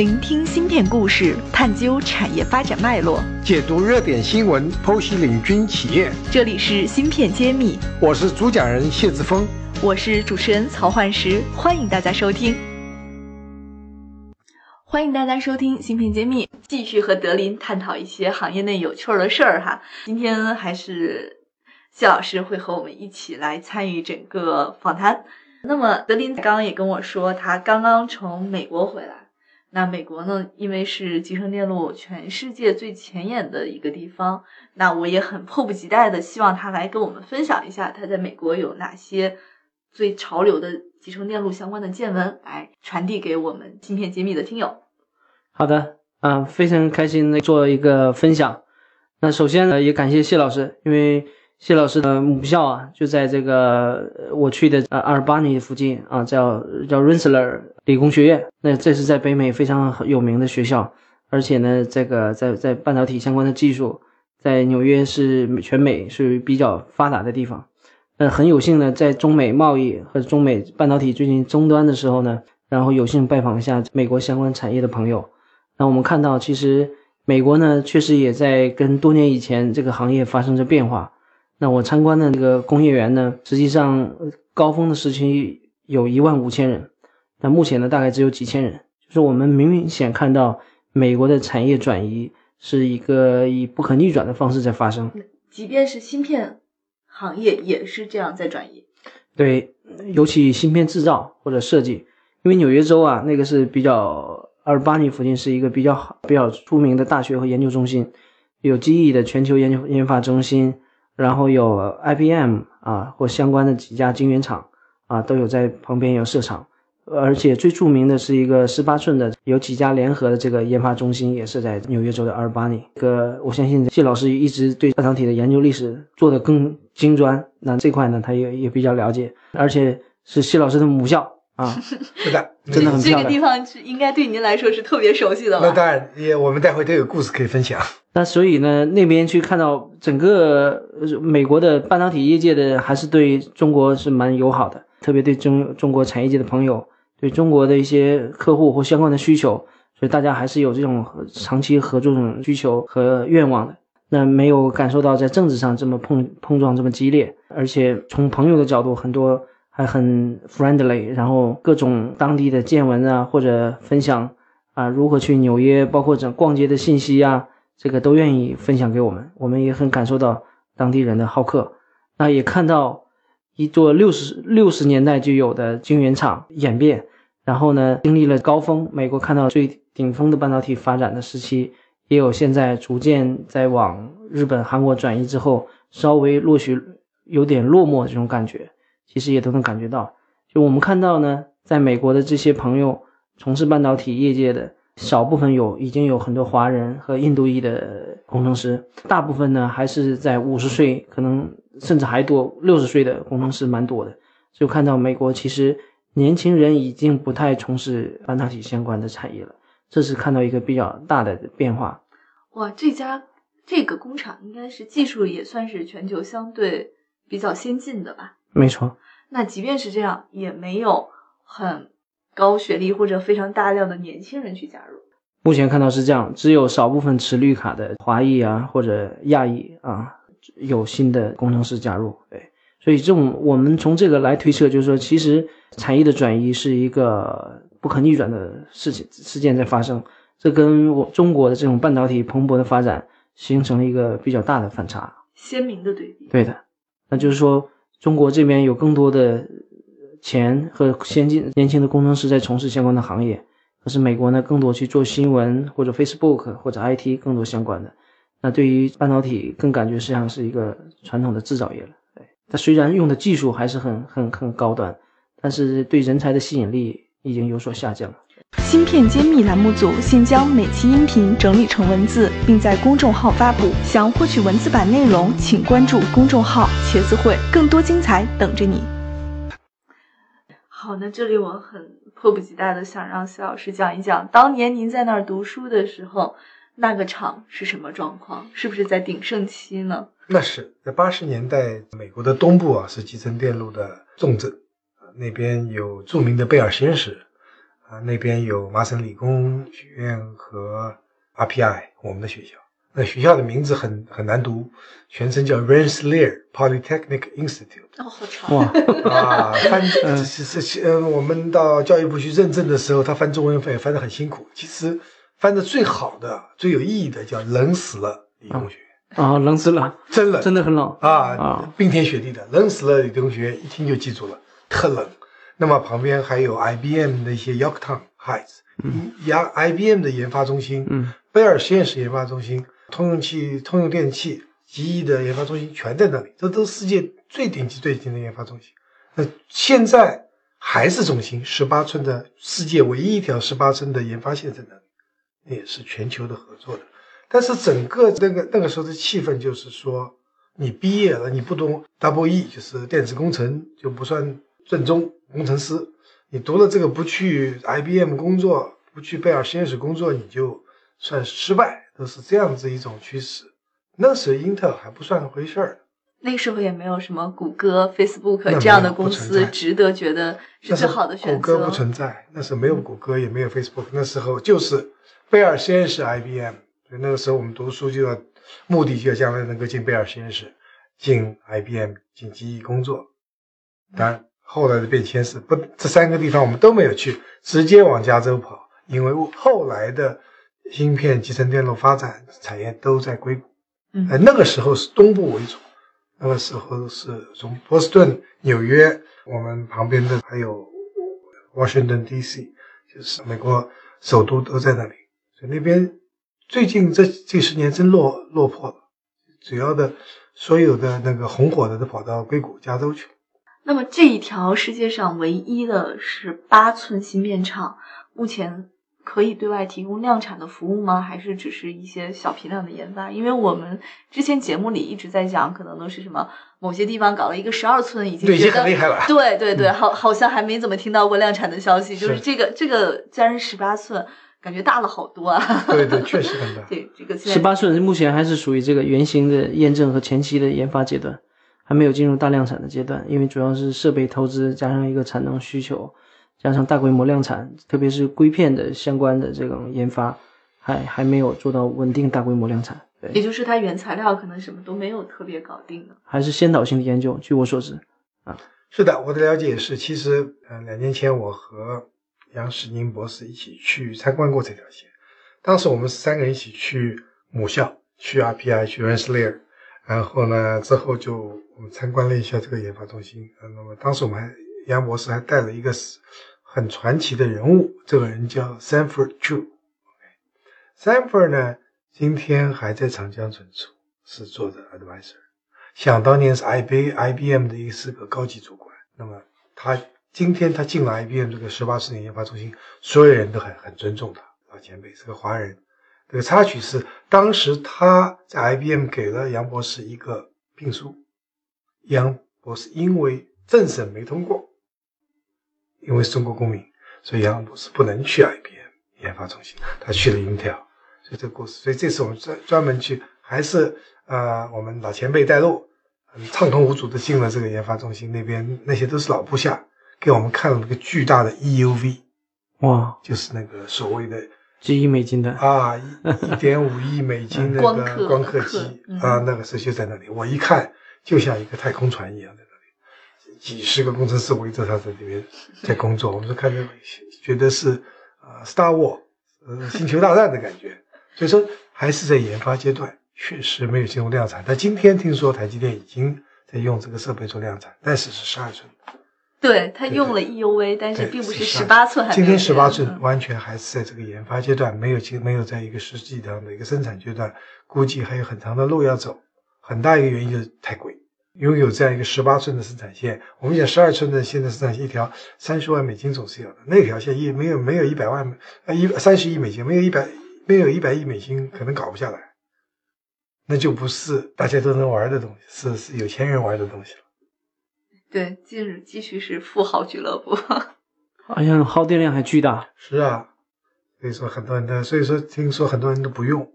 聆听芯片故事，探究产业发展脉络，解读热点新闻，剖析领军企业。这里是芯片揭秘，我是主讲人谢志峰，我是主持人曹焕石，欢迎大家收听。欢迎大家收听芯片揭秘，继续和德林探讨一些行业内有趣的事儿哈。今天还是谢老师会和我们一起来参与整个访谈。那么德林刚刚也跟我说，他刚刚从美国回来。那美国呢？因为是集成电路全世界最前沿的一个地方，那我也很迫不及待的希望他来跟我们分享一下他在美国有哪些最潮流的集成电路相关的见闻，来传递给我们芯片揭秘的听友。好的，嗯，非常开心的做一个分享。那首先呢，也感谢谢老师，因为。谢老师的母校啊，就在这个我去的呃阿尔巴尼附近啊，叫叫 Rensselaer 理工学院。那这是在北美非常有名的学校，而且呢，这个在在半导体相关的技术，在纽约是全美是比较发达的地方。那很有幸呢，在中美贸易和中美半导体最近终端的时候呢，然后有幸拜访一下美国相关产业的朋友。那我们看到，其实美国呢，确实也在跟多年以前这个行业发生着变化。那我参观的那个工业园呢，实际上高峰的时期有一万五千人，那目前呢大概只有几千人。就是我们明显看到美国的产业转移是一个以不可逆转的方式在发生。即便是芯片行业也是这样在转移。对，尤其芯片制造或者设计，因为纽约州啊，那个是比较阿尔巴尼附近是一个比较好、比较出名的大学和研究中心，有记忆的全球研究研发中心。然后有 IBM 啊，或相关的几家晶圆厂啊，都有在旁边有设厂，而且最著名的是一个十八寸的，有几家联合的这个研发中心也是在纽约州的阿尔巴尼。这个我相信谢老师一直对半导体的研究历史做得更精专，那这块呢他也也比较了解，而且是谢老师的母校。啊，是的，真的很漂亮。这个地方是应该对您来说是特别熟悉的吧？那当然，也我们待会都有故事可以分享。那所以呢，那边去看到整个美国的半导体业界的，还是对中国是蛮友好的，特别对中中国产业界的朋友，对中国的一些客户或相关的需求，所以大家还是有这种长期合作这种需求和愿望的。那没有感受到在政治上这么碰碰撞这么激烈，而且从朋友的角度，很多。还很 friendly，然后各种当地的见闻啊，或者分享啊，如何去纽约，包括整逛街的信息啊，这个都愿意分享给我们。我们也很感受到当地人的好客。那也看到一座六十六十年代就有的晶圆厂演变，然后呢，经历了高峰，美国看到最顶峰的半导体发展的时期，也有现在逐渐在往日本、韩国转移之后，稍微落许有点落寞这种感觉。其实也都能感觉到，就我们看到呢，在美国的这些朋友从事半导体业界的少部分有已经有很多华人和印度裔的工程师，大部分呢还是在五十岁，可能甚至还多六十岁的工程师蛮多的。就看到美国其实年轻人已经不太从事半导体相关的产业了，这是看到一个比较大的变化。哇，这家这个工厂应该是技术也算是全球相对比较先进的吧？没错，那即便是这样，也没有很高学历或者非常大量的年轻人去加入。目前看到是这样，只有少部分持绿卡的华裔啊或者亚裔啊有新的工程师加入。对，所以这种我们从这个来推测，就是说，其实产业的转移是一个不可逆转的事情事件在发生。这跟我中国的这种半导体蓬勃的发展形成了一个比较大的反差，鲜明的对比。对的，那就是说。中国这边有更多的钱和先进年轻的工程师在从事相关的行业，可是美国呢，更多去做新闻或者 Facebook 或者 IT 更多相关的。那对于半导体，更感觉实际上是一个传统的制造业了。对，它虽然用的技术还是很很很高端，但是对人才的吸引力已经有所下降。芯片揭秘栏目组现将每期音频整理成文字，并在公众号发布。想获取文字版内容，请关注公众号“茄子会”，更多精彩等着你。好，那这里我很迫不及待的想让谢老师讲一讲，当年您在那儿读书的时候，那个厂是什么状况？是不是在鼎盛期呢？那是在八十年代，美国的东部啊是集成电路的重镇，那边有著名的贝尔实验室。啊，那边有麻省理工学院和 RPI，我们的学校。那学校的名字很很难读，全称叫 Rensselaer Polytechnic Institute。哦，好长。哇，啊，翻是 是是，呃，我们到教育部去认证的时候，他翻中文翻也翻得很辛苦。其实翻的最好的、最有意义的叫“冷死了理工学院啊，冷死了，”，真冷，真的很冷啊啊，冰天雪地的，冷死了理工学院，一听就记住了，特冷。那么旁边还有 IBM 的一些 Yorktown Heights，嗯，呀，IBM 的研发中心，嗯，贝尔实验室研发中心，通用器、通用电气、极翼的研发中心全在那里，这都是世界最顶级、最顶级的研发中心。那现在还是中心，十八寸的世界唯一一条十八寸的研发线在那里，那也是全球的合作的。但是整个那个那个时候的气氛就是说，你毕业了，你不懂 Double E，就是电子工程，就不算正宗工程师。你读了这个不去 IBM 工作，不去贝尔实验室工作，你就算失败，都是这样子一种趋势。那时候英特尔还不算回事儿，那时候也没有什么谷歌、Facebook 这样的公司值得觉得是最好的选择。谷歌不存在，那时候没有谷歌，也没有 Facebook，那时候就是贝尔实验室 IBM。所以那个时候我们读书就要目的就要将来能够进贝尔实验室，进 IBM，进机翼工作。当然后来的变迁是不，这三个地方我们都没有去，直接往加州跑，因为后来的芯片、集成电路发展产业都在硅谷。嗯呃，那个时候是东部为主，那个时候是从波士顿、纽约，我们旁边的还有 Washington D.C.，就是美国首都都在那里。所以那边最近这这十年真落落魄了，主要的所有的那个红火的都跑到硅谷、加州去了。那么这一条世界上唯一的是八寸芯片厂，目前可以对外提供量产的服务吗？还是只是一些小批量的研发？因为我们之前节目里一直在讲，可能都是什么某些地方搞了一个十二寸，已经对，已觉得经很厉害了。对对对，好，好像还没怎么听到过量产的消息。就是是这个这个，既然是十八寸，感觉大了好多啊。对对，确实很大。对，这个现在十八寸目前还是属于这个原型的验证和前期的研发阶段，还没有进入大量产的阶段，因为主要是设备投资加上一个产能需求，加上大规模量产，特别是硅片的相关的这种研发，还还没有做到稳定大规模量产。对，也就是它原材料可能什么都没有特别搞定的。还是先导性的研究。据我所知，啊是的，我的了解也是。其实，呃，两年前我和杨世宁博士一起去参观过这条线。当时我们三个人一起去母校，去 RPI，去 Rensselaer，然后呢，之后就我们参观了一下这个研发中心。呃那么当时我们还杨博士还带了一个是很传奇的人物，这个人叫 Sanford Chu。Sanford 呢，今天还在长江存储，是做的 advisor。想当年是 IB IBM 的一个是个高级主管，那么他今天他进了 IBM 这个十八四年研发中心，所有人都很很尊重他，老前辈是个华人。这个插曲是当时他在 IBM 给了杨博士一个聘书，杨博士因为政审没通过，因为是中国公民，所以杨博士不能去 IBM 研发中心，他去了 Intel。所以这个故事，所以这次我们专专门去，还是呃我们老前辈带路，很畅通无阻的进了这个研发中心那边，那些都是老部下，给我们看了那个巨大的 EUV，哇，就是那个所谓的几亿美金的，啊一一点五亿美金那 光刻个光刻刻机嗯。啊，那个时候就在那里，我一看就像一个太空船一样在那里，几十个工程师围着他在里面 在工作，我们就看着觉得是啊、Star War，呃星球大战的感觉，所以说还是在研发阶段，确实没有进入量产。但今天听说台积电已经在用这个设备做量产，但是是十二寸。对，他用了 EUV，但是并不是是十八寸还今天十八寸完全还是在这个研发阶段，没有进，没有在一个实际上的一个生产阶段，估计还有很长的路要走。很大一个原因就是太贵，拥有这样一个十八寸的生产线，我们讲十二寸的现在生产线一条三十万美金总是有的，那条线一没有没有一百万呃一三十亿美金，没有一百没有一百亿美金可能搞不下来，那就不是大家都能玩的东西，是是有钱人玩的东西了。对，近日继续是富豪俱乐部。好像耗电量还巨大。是啊，所以说很多人的，所以说听说很多人都不用。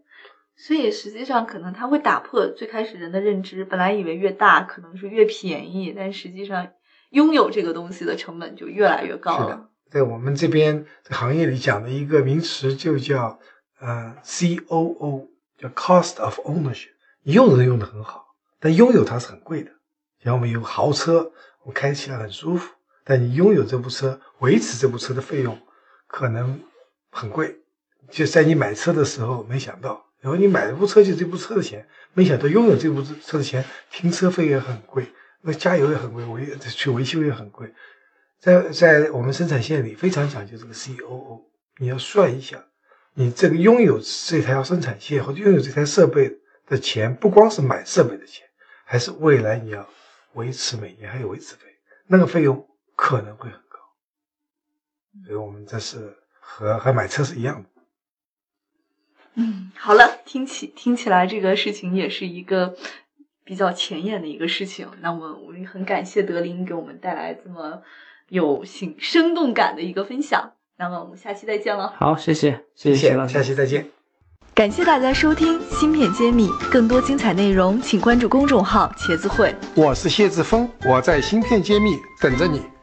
所以实际上可能它会打破最开始人的认知，本来以为越大可能是越便宜，但实际上拥有这个东西的成本就越来越高了。在我们这边行业里讲的一个名词就叫呃 COO，叫 Cost of Ownership。你用的人用的很好，但拥有它是很贵的。像我们有豪车，我开起来很舒服，但你拥有这部车，维持这部车的费用可能很贵。就在你买车的时候没想到，然后你买一部车就这部车的钱，没想到拥有这部车的钱，停车费也很贵，那加油也很贵，维去维修也很贵。在在我们生产线里非常讲究这个 COO，你要算一下，你这个拥有这台生产线或者拥有这台设备的钱，不光是买设备的钱，还是未来你要维持每年还有维持费，那个费用可能会很高。所以我们这是和和买车是一样的。嗯，好了，听起听起来这个事情也是一个比较前沿的一个事情。那么我们很感谢德林给我们带来这么有 sinh 生动感的一个分享。那么我们下期再见了。好，谢谢，谢谢谢老师下。期再见。感谢大家收听《芯片揭秘》，更多精彩内容请关注公众号“茄子会”。我是谢志峰，我在芯片揭秘等着你。